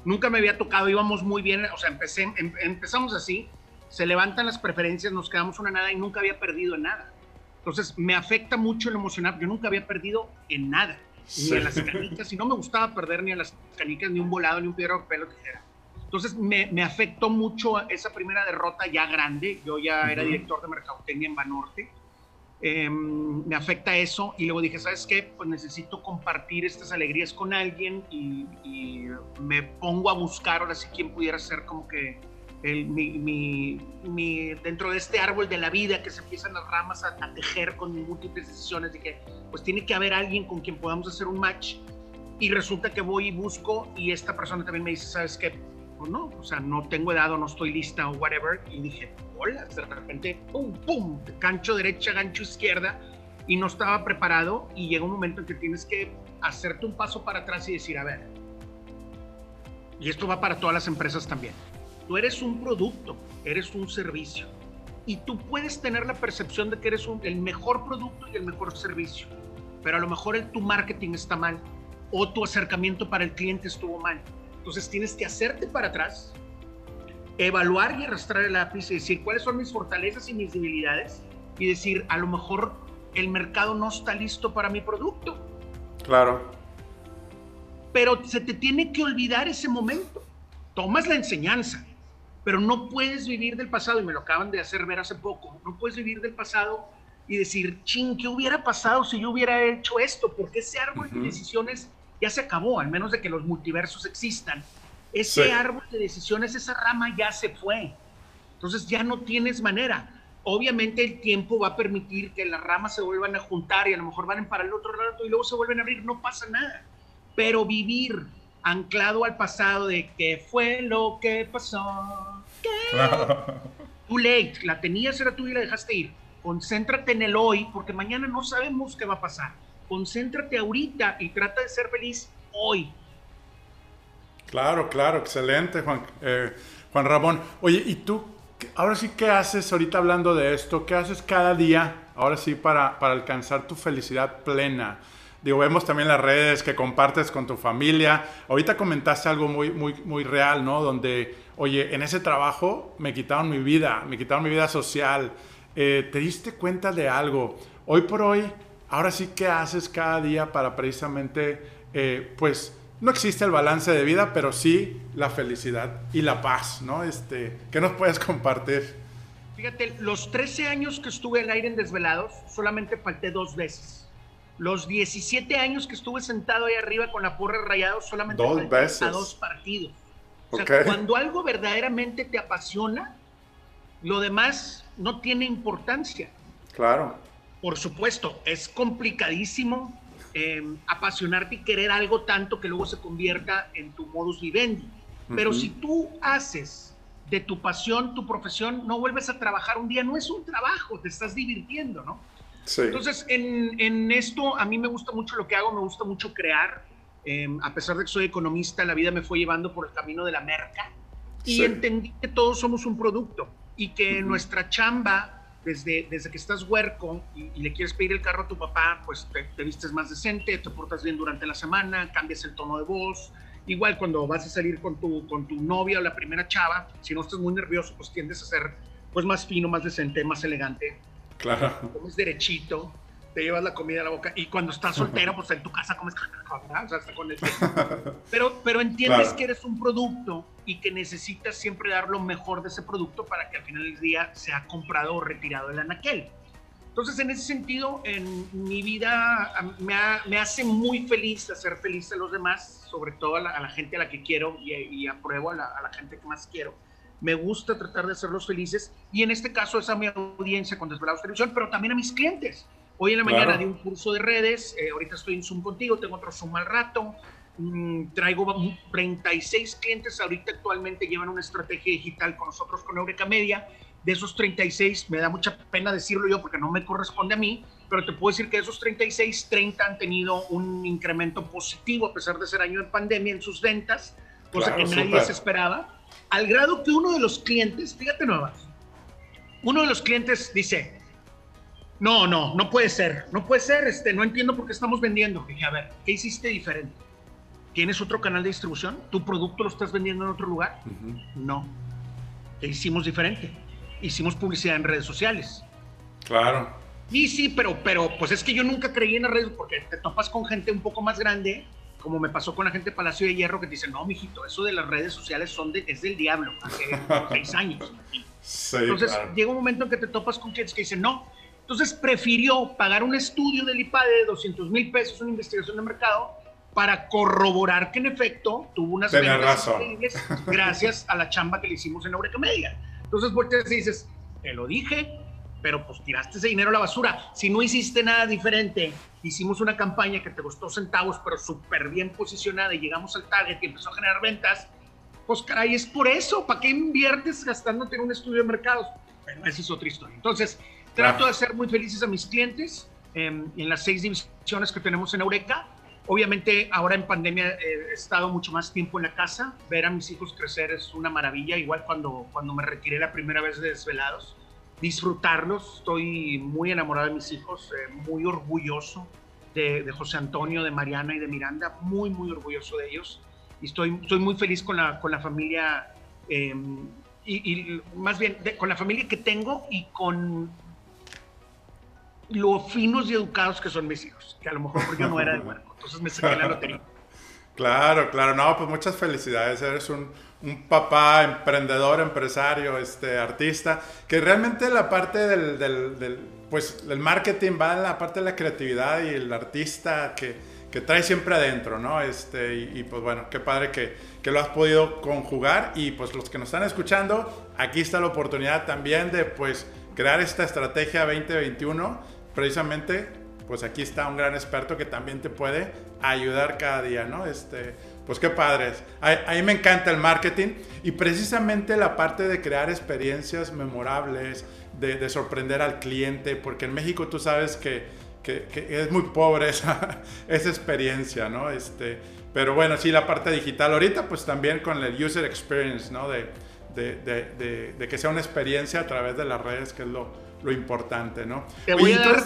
Nunca me había tocado, íbamos muy bien, o sea, empecé, em, empezamos así, se levantan las preferencias, nos quedamos una nada y nunca había perdido en nada. Entonces, me afecta mucho el emocionar, yo nunca había perdido en nada, ni en las canicas, y no me gustaba perder ni en las canicas, ni un volado, ni un piedra, pelo, tijera. Entonces, me, me, afectó mucho esa primera derrota ya grande, yo ya era director de mercadotecnia en Banorte, Em, me afecta eso. Y luego dije, ¿sabes qué? Pues necesito compartir estas alegrías con alguien y, me pongo a buscar ahora sí quién pudiera ser como que el, mi, mi, dentro de este árbol de la vida que se empiezan las ramas a, tejer con múltiples decisiones, dije, pues tiene que haber alguien con quien podamos hacer un match. Y resulta que voy y busco y esta persona también me dice, ¿sabes qué? Pues no, o sea, no tengo edad o no estoy lista o whatever. Y dije, de repente, pum, pum, gancho derecha, gancho izquierda, y no estaba preparado. Y llega un momento en que tienes que hacerte un paso para atrás y decir, a ver, y esto va para todas las empresas también, tú eres un producto, eres un servicio, y tú puedes tener la percepción de que eres el mejor producto y el mejor servicio, pero a lo mejor el, tu marketing está mal o tu acercamiento para el cliente estuvo mal. Entonces tienes que hacerte para atrás, evaluar y arrastrar el lápiz y decir cuáles son mis fortalezas y mis debilidades y decir, a lo mejor el mercado no está listo para mi producto. Claro. Pero se te tiene que olvidar ese momento. Tomas la enseñanza, pero no puedes vivir del pasado, y me lo acaban de hacer ver hace poco, no puedes vivir del pasado y decir, ching, ¿qué hubiera pasado si yo hubiera hecho esto? Porque ese árbol de decisiones ya se acabó, al menos de que los multiversos existan. Ese árbol de decisiones, esa rama ya se fue. Entonces ya no tienes manera. Obviamente el tiempo va a permitir que las ramas se vuelvan a juntar y a lo mejor van para el otro lado y luego se vuelven a abrir, no pasa nada. Pero vivir anclado al pasado de qué fue lo que pasó. ¿Qué? Too late, la tenías, era tuya y la dejaste ir. Concéntrate en el hoy, porque mañana no sabemos qué va a pasar. Concéntrate ahorita y trata de ser feliz hoy. Claro, claro, excelente, Juan, eh, Juan Ramón. Oye, ¿y tú ahora sí qué haces ahorita hablando de esto? ¿Qué haces cada día, ahora sí, para, para alcanzar tu felicidad plena? Digo, vemos también las redes que compartes con tu familia. Ahorita comentaste algo muy, muy, muy real, ¿no? Donde, oye, en ese trabajo me quitaron mi vida, me quitaron mi vida social. Eh, ¿Te diste cuenta de algo? Hoy por hoy, ahora sí, ¿qué haces cada día para precisamente, eh, pues, no existe el balance de vida, pero sí la felicidad y la paz, ¿no? Este, ¿Qué nos puedes compartir? Fíjate, los 13 años que estuve al aire en Desvelados, solamente falté dos veces los 17 años que estuve sentado ahí arriba con la porra rayado solamente dos veces. a dos partidos. O sea, cuando algo verdaderamente te apasiona, lo demás no tiene importancia. Claro. Por supuesto, es complicadísimo eh, apasionarte y querer algo tanto que luego se convierta en tu modus vivendi. Pero si tú haces de tu pasión tu profesión, no vuelves a trabajar un día, no es un trabajo, te estás divirtiendo, ¿no? Entonces, en, esto a mí me gusta mucho lo que hago, me gusta mucho crear. Em, a pesar de que soy economista, la vida me fue llevando por el camino de la merca y entendí que todos somos un producto y que nuestra chamba, desde, desde que estás huerco y, le quieres pedir el carro a tu papá, pues te, te, vistes más decente, te portas bien durante la semana, cambias el tono de voz. Igual cuando vas a salir con tu, con tu novia o la primera chava, si no estás muy nervioso, pues tiendes a ser pues más fino, más decente, más elegante. Claro. Comes derechito, te llevas la comida a la boca y cuando estás soltero, pues en tu casa comes o sea, con el... pero, pero entiendes que eres un producto y que necesitas siempre dar lo mejor de ese producto para que al final del día sea comprado o retirado el anaquel. Entonces, en ese sentido, en mi vida me, hace muy feliz hacer feliz a los demás, sobre todo a la, gente a la que quiero y, apruebo a la, a la gente que más quiero me gusta tratar de hacerlos felices y en este caso es a mi audiencia con Desvelados Televisión, pero también a mis clientes. Hoy en la mañana di un curso de redes, eh, ahorita estoy en Zoom contigo, tengo otro Zoom al rato, mm, traigo 36 clientes ahorita actualmente llevan una estrategia digital con nosotros con Eureka Media. De esos 36, me da mucha pena decirlo yo porque no me corresponde a mí, pero te puedo decir que de esos 36, 30 han tenido un incremento positivo a pesar de ser año de pandemia en sus ventas, cosa que nadie se esperaba al grado que uno de los clientes, fíjate nomás, uno de los clientes dice, no, no, no puede ser, no puede ser, este, no entiendo por qué estamos vendiendo. dije, a ver, ¿qué hiciste diferente? ¿Tienes otro canal de distribución? ¿Tu producto lo estás vendiendo en otro lugar? No. ¿Qué hicimos diferente? Hicimos publicidad en redes sociales. Claro. Sí, sí, pero, pero pues es que yo nunca creí en las redes porque te topas con gente un poco más grande como me pasó con la gente de Palacio de Hierro que dice, no, mijito, eso de las redes sociales son de, es del diablo, hace seis años. Entonces llega un momento en que te topas con clientes que dicen, no. Entonces prefirió pagar un estudio del IPADE de 200 mil pesos, una investigación de mercado, para corroborar que en efecto tuvo unas ventas increíbles gracias a la chamba que le hicimos en Eureka Media. Entonces volteas y dices, te lo dije, pero pues tiraste ese dinero a la basura. Si no hiciste nada diferente, hicimos una campaña que te costó centavos, pero súper bien posicionada y llegamos al target y empezó a generar ventas, pues caray, es por eso. ¿Para qué inviertes gastándote en un estudio de mercados? Pero esa es otra historia. Entonces, trato de hacer muy felices a mis clientes em, en las seis divisiones que tenemos en Eureka. Obviamente, ahora en pandemia eh, he estado mucho más tiempo en la casa. Ver a mis hijos crecer es una maravilla, igual cuando, cuando me retiré la primera vez de Desvelados disfrutarlos. Estoy muy enamorado de mis hijos, eh, muy orgulloso de, José Antonio, de Mariana y de Miranda, muy, muy orgulloso de ellos. Y estoy, estoy muy feliz con la, con la familia, em, y, más bien con la familia que tengo y con lo finos y educados que son mis hijos, que a lo mejor yo no era de Entonces me saqué la lotería. Claro, claro, no, pues muchas felicidades, eres un, un papá emprendedor, empresario, este, artista, que realmente la parte del, del, del, pues, el marketing va en la parte de la creatividad y el artista que, que trae siempre adentro, ¿no? Este, y, y pues bueno, qué padre que, que, lo has podido conjugar y pues los que nos están escuchando, aquí está la oportunidad también de pues crear esta estrategia 2021, precisamente pues aquí está un gran experto que también te puede ayudar cada día, ¿no? Este, pues qué padres. A, mí me encanta el marketing y precisamente la parte de crear experiencias memorables, de, de sorprender al cliente, porque en México tú sabes que, es muy pobre esa, experiencia, ¿no? Este, pero bueno, sí, la parte digital. Ahorita pues también con el user experience, ¿no? De, de que sea una experiencia a través de las redes, que es lo, lo importante, ¿no? Te voy a dar,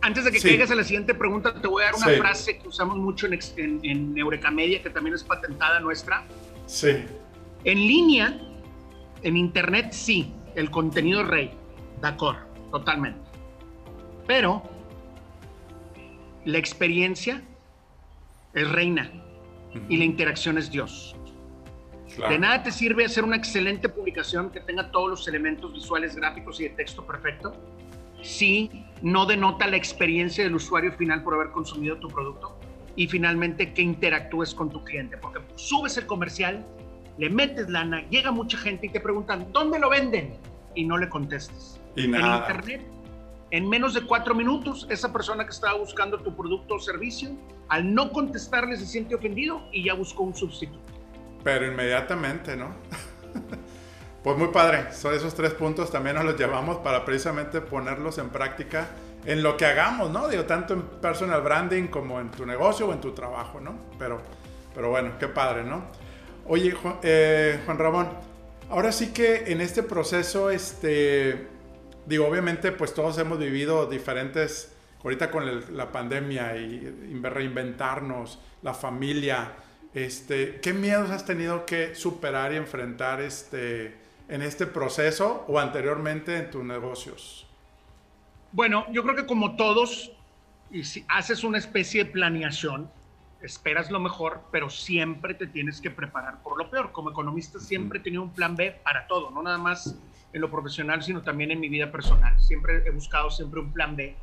antes de que sí. caigas a la siguiente pregunta, te voy a dar una sí. frase que usamos mucho en, en, en Eureka Media, que también es patentada nuestra. Sí. En línea, en internet, sí, el contenido es rey, de acuerdo, totalmente. Pero la experiencia es reina y la interacción es Dios. Claro. De nada te sirve hacer una excelente publicación que tenga todos los elementos visuales, gráficos y de texto perfecto si no denota la experiencia del usuario final por haber consumido tu producto y finalmente que interactúes con tu cliente, porque subes el comercial, le metes lana, llega mucha gente y te preguntan, ¿dónde lo venden? Y no le. Y nada. En internet, en menos de cuatro minutos, esa persona que estaba buscando tu producto o servicio, al no contestarle se siente ofendido y ya buscó un sustituto. Pero inmediatamente, ¿no? Pues muy padre, son esos tres puntos también nos los llevamos para precisamente ponerlos en práctica en lo que hagamos, ¿no? Digo, tanto en personal branding como en tu negocio o en tu trabajo, ¿no? Pero, pero bueno, qué padre, ¿no? Oye, Juan, eh, Juan Ramón, ahora sí que en este proceso, este, digo, obviamente pues todos hemos vivido diferentes, ahorita con el, la pandemia y reinventarnos, la familia, este, ¿qué miedos has tenido que superar y enfrentar este, en este proceso o anteriormente en tus negocios? Bueno, yo creo que como todos, y si haces una especie de planeación, esperas lo mejor, pero siempre te tienes que preparar por lo peor. Como economista siempre he tenido un plan B para todo, no nada más en lo profesional, sino también en mi vida personal. Siempre he buscado siempre un plan B.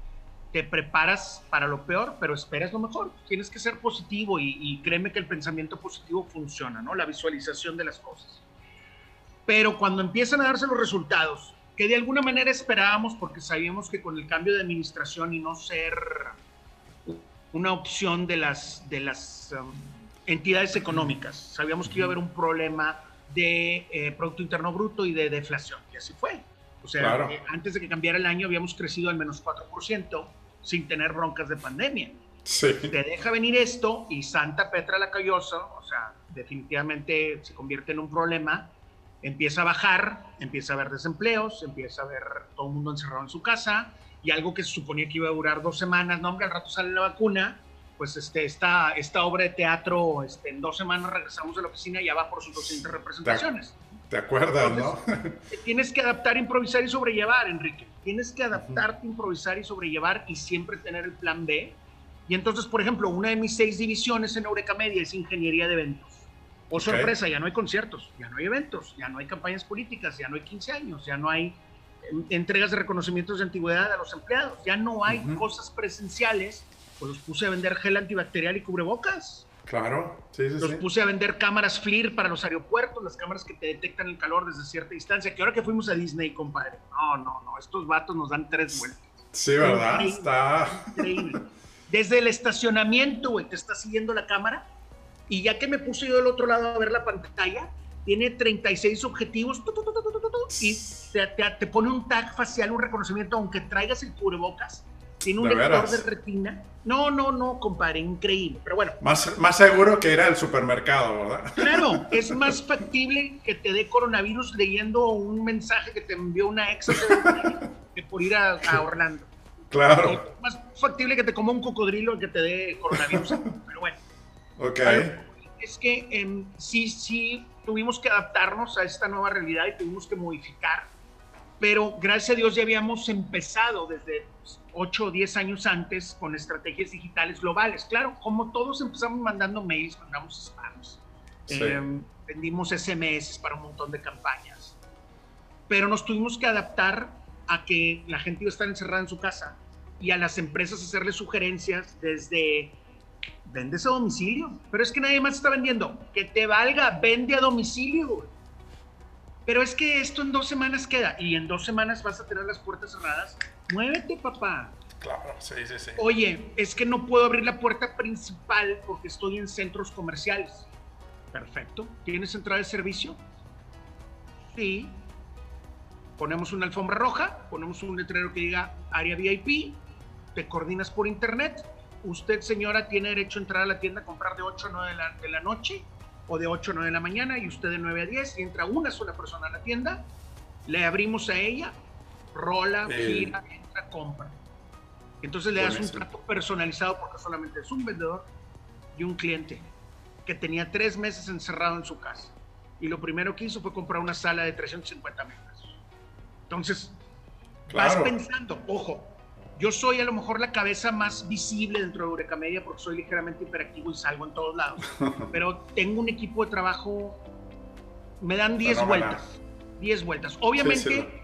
Te preparas para lo peor, pero esperas lo mejor. Tienes que ser positivo y, y créeme que el pensamiento positivo funciona, ¿no? La visualización de las cosas pero cuando empiezan a darse los resultados, que de alguna manera esperábamos, porque sabíamos que con el cambio de administración y no ser una opción de las, de las um, entidades económicas, sabíamos que iba a haber un problema de eh, Producto Interno Bruto y de deflación, y así fue. O sea, claro. eh, antes de que cambiara el año habíamos crecido al menos 4% sin tener broncas de pandemia. Sí. Te deja venir esto y Santa Petra la Callosa, o sea, definitivamente se convierte en un problema empieza a bajar, empieza a haber desempleos, empieza a ver todo el mundo encerrado en su casa y algo que se suponía que iba a durar dos semanas, no hombre, al rato sale la vacuna, pues este, esta, esta obra de teatro, este, en dos semanas regresamos a la oficina y ya va por sus 200 representaciones. ¿Te, acuerdas, Entonces, no? tienes que adaptar, improvisar y sobrellevar, Enrique. Tienes que adaptarte, uh -huh. improvisar y sobrellevar y siempre tener el plan B. Y entonces, por ejemplo, una de mis seis divisiones en Eureka Media es ingeniería de eventos. O okay. sorpresa, ya no hay conciertos, ya no hay eventos, ya no hay campañas políticas, ya no hay 15 años, ya no hay entregas de reconocimientos de antigüedad a los empleados, ya no hay uh -huh. cosas presenciales. Pues los puse a vender gel antibacterial y cubrebocas. Claro, sí, sí, Los sí. puse a vender cámaras FLIR para los aeropuertos, las cámaras que te detectan el calor desde cierta distancia. Que ahora que fuimos a Disney, compadre. No, no, no, estos vatos nos dan tres vueltas. Sí, ¿verdad? Increíble, Está. Increíble. Desde el estacionamiento, güey, te está siguiendo la cámara y ya que me puse yo del otro lado a ver la pantalla, tiene 36 objetivos tu, tu, tu, y te, te, te, pone un tag facial, un reconocimiento, aunque traigas el cubrebocas. Tiene un ¿De lector veras? de retina. No, no, no, compadre, increíble. Pero bueno. Más, más seguro que ir al supermercado, ¿verdad? Claro, es más factible que te dé coronavirus leyendo un mensaje que te envió una ex que por ir a, a Orlando. Claro. Es más factible que te coma un cocodrilo que te dé coronavirus. Pero bueno. Ok. Es que eh, sí, sí, tuvimos que adaptarnos a esta nueva realidad y tuvimos que modificar. pero gracias a Dios ya habíamos empezado desde 8 o 10 años antes con estrategias digitales globales. Claro, como todos empezamos mandando mails, mandamos spams, em, vendimos SMS para un montón de campañas, pero nos tuvimos que adaptar a que la gente iba a estar encerrada en su casa y a las empresas hacerles sugerencias desde vendes a domicilio, pero es que nadie más está vendiendo, que te valga, vende a domicilio. Pero es que esto en dos semanas queda y en dos semanas vas a tener las puertas cerradas. Muévete, papá. Claro, sí, sí, sí. Oye, es que no puedo abrir la puerta principal porque estoy en centros comerciales. Perfecto. ¿Tienes entrada de servicio? Sí. Ponemos una alfombra roja, ponemos un letrero que diga área VIP, te coordinas por internet. Usted, señora, tiene derecho a entrar a la tienda a comprar de 8 a 9 de la, de la noche o de 8 a 9 de la mañana y usted de 9 a 10 y entra una sola persona a la tienda, le abrimos a ella, rola, gira, entra, compra. Entonces le das un trato personalizado porque solamente es un vendedor y un cliente que tenía tres meses encerrado en su casa. Y lo primero que hizo fue comprar una sala de 350 metros. Entonces, vas pensando, ojo, yo soy a lo mejor la cabeza más visible dentro de Eureka Media porque soy ligeramente hiperactivo y salgo en todos lados. Pero tengo un equipo de trabajo, me dan 10 vueltas. 10 vueltas. Obviamente,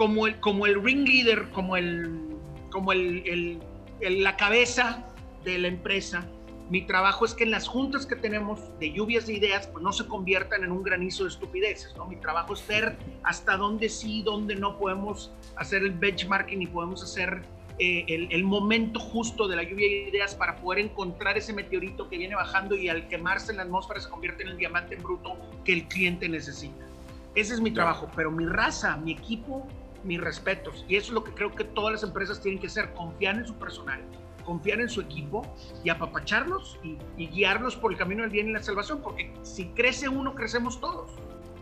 Como, el, como el ring leader, como, el, como el, el, la cabeza de la empresa, mi trabajo es que en las juntas que tenemos de lluvias de ideas, pues no se conviertan en un granizo de estupideces, ¿no? Mi trabajo es ver hasta dónde sí, dónde no podemos hacer el benchmarking y podemos hacer eh, el, momento justo de la lluvia de ideas para poder encontrar ese meteorito que viene bajando y al quemarse en la atmósfera se convierte en el diamante bruto que el cliente necesita. Ese es mi trabajo, pero mi raza, mi equipo, mis respetos. Y eso es lo que creo que todas las empresas tienen que hacer, confiar en su personal, confiar en su equipo y apapacharlos y, y guiarlos por el camino del bien y la salvación, porque si crece uno, crecemos todos.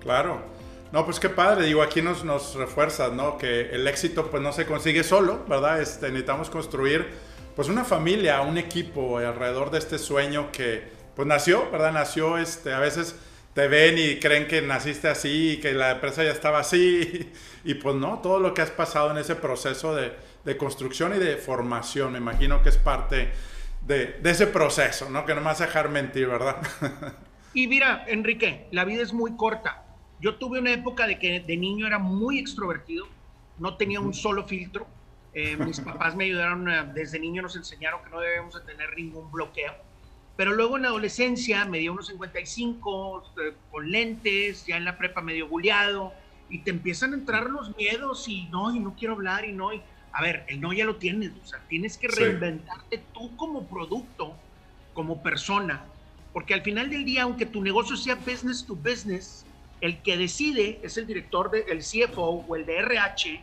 Claro. No, pues qué padre, digo, aquí nos, nos refuerza, ¿no? Que el éxito pues no se consigue solo, ¿verdad? Este, necesitamos construir pues una familia, un equipo alrededor de este sueño que pues nació, ¿verdad? Nació, este, a veces te ven y creen que naciste así y que la empresa ya estaba así y pues no, todo lo que has pasado en ese proceso de, de construcción y de formación, me imagino que es parte de, de ese proceso, ¿no? Que no me vas a dejar mentir, ¿verdad? y mira, Enrique, la vida es muy corta yo tuve una época de que de niño era muy extrovertido, no tenía un solo filtro. Eh, mis papás me ayudaron, desde niño nos enseñaron que no debemos de tener ningún bloqueo. Pero luego en la adolescencia me dio unos 55, eh, con lentes, ya en la prepa medio buleado, y te empiezan a entrar los miedos y no, y no quiero hablar y no. Y, a ver, el no ya lo tienes, o sea, tienes que reinventarte tú como producto, como persona, porque al final del día, aunque tu negocio sea business to business, el que decide es el director del CFO o el de RH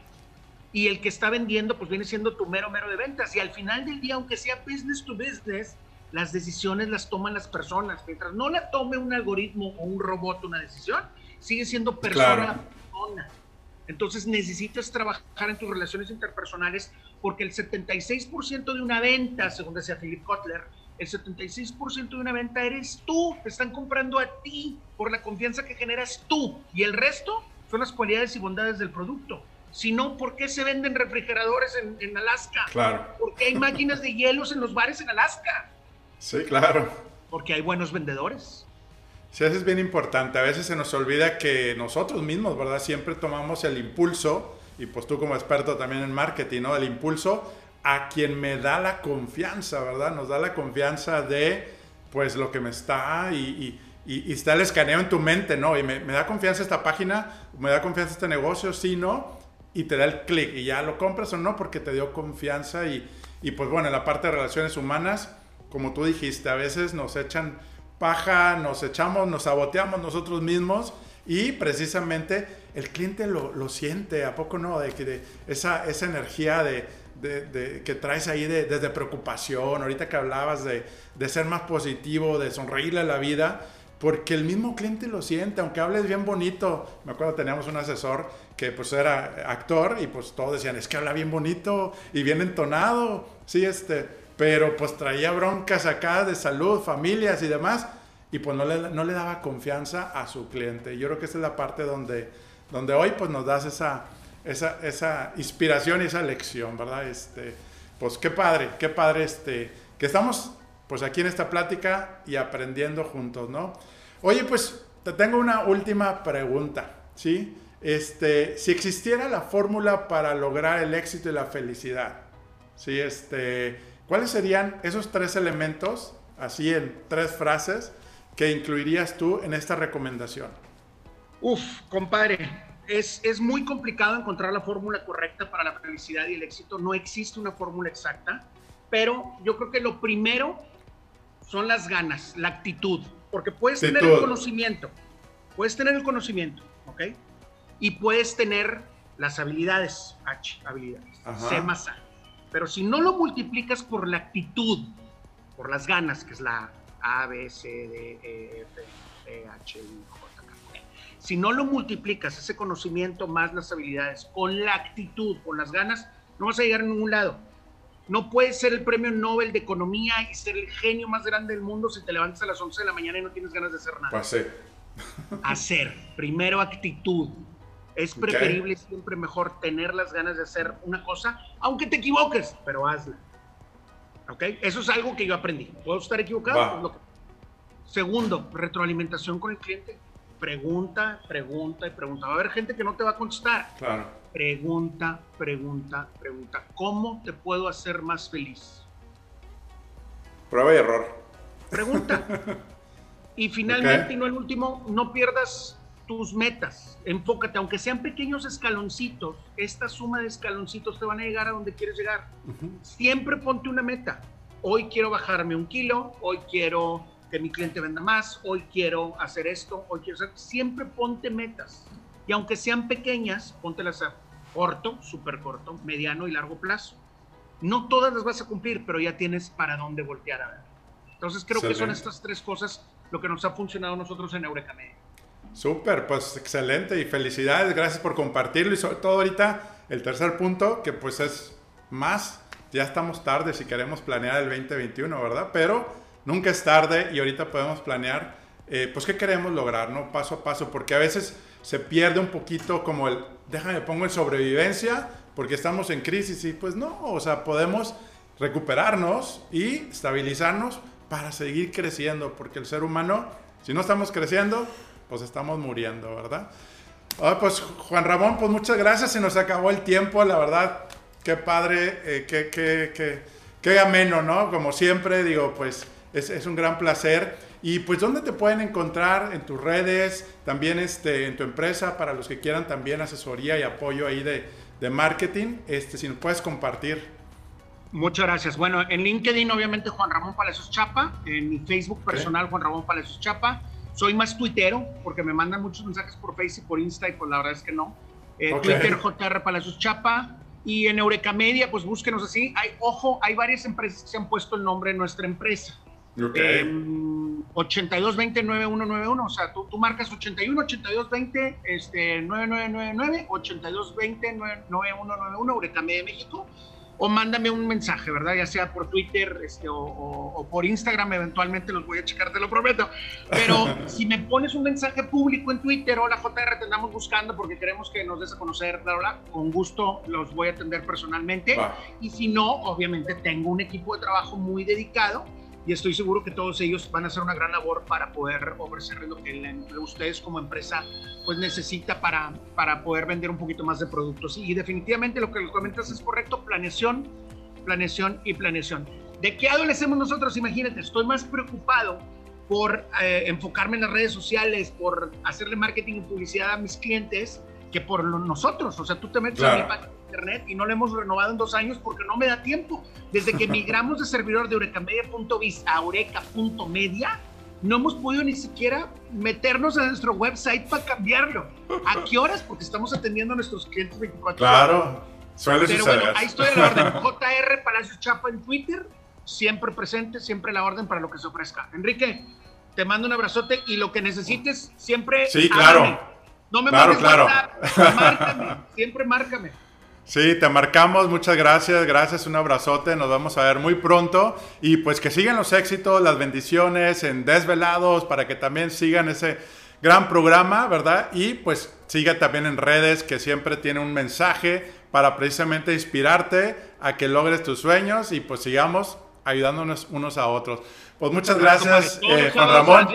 y el que está vendiendo pues viene siendo tu mero mero de ventas y al final del día aunque sea business to business las decisiones las toman las personas mientras no la tome un algoritmo o un robot una decisión sigue siendo persona persona entonces necesitas trabajar en tus relaciones interpersonales porque el 76% de una venta según decía Philip Kotler el 76% de una venta eres tú, te están comprando a ti por la confianza que generas tú y el resto son las cualidades y bondades del producto. Si no, ¿por qué se venden refrigeradores en, Alaska? Claro. ¿Por qué hay máquinas de hielos en los bares en Alaska? Sí, claro. Porque hay buenos vendedores. Sí, eso es bien importante. A veces se nos olvida que nosotros mismos, ¿verdad? Siempre tomamos el impulso, y pues tú como experto también en marketing, ¿no? El impulso a quien me da la confianza, ¿verdad? Nos da la confianza de, pues, lo que me está y, y, está el escaneo en tu mente, ¿no? Y me, da confianza esta página, me da confianza este negocio, sí, no, y te da el clic y ya lo compras o no porque te dio confianza y, y pues bueno, en la parte de relaciones humanas, como tú dijiste, a veces nos echan paja, nos echamos, nos saboteamos nosotros mismos y precisamente el cliente lo, lo siente, ¿a poco no? De de esa, esa energía de de, que traes ahí de, desde preocupación, ahorita que hablabas de, de, ser más positivo, de sonreírle a la vida, porque el mismo cliente lo siente, aunque hables bien bonito. Me acuerdo teníamos un asesor que pues era actor y pues todos decían, es que habla bien bonito y bien entonado, sí, este, pero pues traía broncas acá de salud, familias y demás, y pues no le, no le daba confianza a su cliente. Yo creo que esa es la parte donde, donde hoy pues nos das esa esa, esa inspiración y esa lección, ¿verdad? Este, pues qué padre, qué padre este, que estamos pues aquí en esta plática y aprendiendo juntos, ¿no? Oye, pues te tengo una última pregunta, ¿sí? Este, si existiera la fórmula para lograr el éxito y la felicidad, ¿sí? Este, ¿cuáles serían esos tres elementos, así en tres frases, que incluirías tú en esta recomendación? Uf, compadre, es, es muy complicado encontrar la fórmula correcta para la felicidad y el éxito. No existe una fórmula exacta, pero yo creo que lo primero son las ganas, la actitud, porque puedes tener el conocimiento, puedes tener el conocimiento, ¿ok? Y puedes tener las habilidades, H, habilidades, C más A. Pero si no lo multiplicas por la actitud, por las ganas, que es la A, B, C, D, E, F, E, H, I, J, K, si no lo multiplicas, ese conocimiento más las habilidades, con la actitud, con las ganas, no vas a llegar a ningún lado. No puedes ser el premio Nobel de Economía y ser el genio más grande del mundo si te levantas a las 11 de la mañana y no tienes ganas de hacer nada. Hacer. hacer. Primero actitud. Es preferible siempre mejor tener las ganas de hacer una cosa, aunque te equivoques, pero hazla. ¿Ok? Eso es algo que yo aprendí. ¿Puedo estar equivocado? Segundo, retroalimentación con el cliente. Pregunta, pregunta y pregunta. Va a haber gente que no te va a contestar. Claro Pregunta, pregunta, pregunta. ¿Cómo te puedo hacer más feliz? Prueba y error. Pregunta. y finalmente, y no el último, no pierdas tus metas. Enfócate, aunque sean pequeños escaloncitos, esta suma de escaloncitos te van a llegar a donde quieres llegar. Siempre ponte una meta. Hoy quiero bajarme un kilo, hoy quiero que mi cliente venda más, hoy quiero hacer esto, hoy quiero hacer... Siempre ponte metas. Y aunque sean pequeñas, póntelas a corto, súper corto, mediano y largo plazo. No todas las vas a cumplir, pero ya tienes para dónde voltear a ver. Entonces creo que son estas tres cosas lo que nos ha funcionado a nosotros en Eureka Media. Súper, pues excelente y felicidades, gracias por compartirlo y sobre todo ahorita el tercer punto que pues es más, ya estamos tarde si queremos planear el 2021, ¿verdad? Pero nunca es tarde y ahorita podemos planear eh, pues qué queremos lograr, ¿no? Paso a paso, porque a veces se pierde un poquito como el, déjame pongo en sobrevivencia porque estamos en crisis y pues no, o sea, podemos recuperarnos y estabilizarnos para seguir creciendo, porque el ser humano, si no estamos creciendo, pues estamos muriendo, ¿verdad? pues Juan Ramón, pues muchas gracias, se nos acabó el tiempo, la verdad, qué padre, eh, qué, qué, qué, qué, ameno, ¿no? Como siempre, digo, pues es, es un gran placer. Y pues, ¿dónde te pueden encontrar? En tus redes, también este, en tu empresa, para los que quieran también asesoría y apoyo ahí de, de marketing, este, si nos puedes compartir. Muchas gracias. Bueno, en LinkedIn, obviamente, Juan Ramón Palacios Chapa. En mi Facebook personal, Juan Ramón Palacios Chapa. Soy más tuitero, porque me mandan muchos mensajes por Facebook y por Insta, y pues la verdad es que no. Eh, Twitter, JR Palacios Chapa. Y en Eureka Media, pues búsquenos así. Hay, ojo, hay varias empresas que se han puesto el nombre de nuestra empresa. Okay. 8220-9191, em, o sea, tú, tú marcas 81 8220 este, 9999 8220 9191 Eureka Media México o mándame un mensaje, ¿verdad? Ya sea por Twitter este, o, por Instagram, eventualmente los voy a checar, te lo prometo. Pero si me pones un mensaje público en Twitter, hola JR, te andamos buscando porque queremos que nos des a conocer, bla, bla, con gusto los voy a atender personalmente. Y si no, obviamente tengo un equipo de trabajo muy dedicado y estoy seguro que todos ellos van a hacer una gran labor para poder ofrecerles lo que ustedes como empresa pues necesita para, para poder vender un poquito más de productos. Y definitivamente lo que comentas es correcto, planeación, planeación y planeación. ¿De qué adolecemos nosotros? Imagínate, estoy más preocupado por eh, enfocarme en las redes sociales, por hacerle marketing y publicidad a mis clientes, que por nosotros. O sea, tú te metes a mi página internet y no lo hemos renovado en dos años porque no me da tiempo. Desde que migramos de servidor de eurecamedia.biz a eureka.media, no hemos podido ni siquiera meternos a nuestro website para cambiarlo. ¿A qué horas? Porque estamos atendiendo a nuestros clientes 24 horas. Claro, suele Pero bueno, ahí estoy a la orden. JR Palacios Chapa en Twitter, siempre presente, siempre la orden para lo que se ofrezca. Enrique, te mando un abrazote y lo que necesites, siempre. Sí, claro. No me claro, claro. márcame, siempre márcame. Sí, te marcamos, muchas gracias, gracias, un abrazote, nos vamos a ver muy pronto y pues que sigan los éxitos, las bendiciones en Desvelados para que también sigan ese gran programa, ¿verdad? Y pues sigue también en redes que siempre tiene un mensaje para precisamente inspirarte a que logres tus sueños y pues sigamos ayudándonos unos a otros. Pues muchas gracias, eh, Juan Ramón.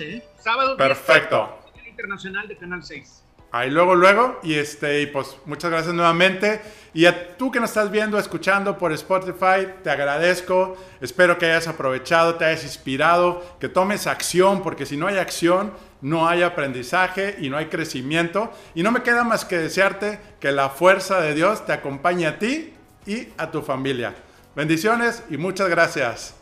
¿eh? Sábado, Perfecto. Internacional de Canal 6. Ahí luego, luego. Y este, y pues muchas gracias nuevamente. Y a tú que nos estás viendo, escuchando por Spotify, te agradezco. Espero que hayas aprovechado, te hayas inspirado, que tomes acción, porque si no hay acción, no hay aprendizaje y no hay crecimiento. Y no me queda más que desearte que la fuerza de Dios te acompañe a ti y a tu familia. Bendiciones y muchas gracias.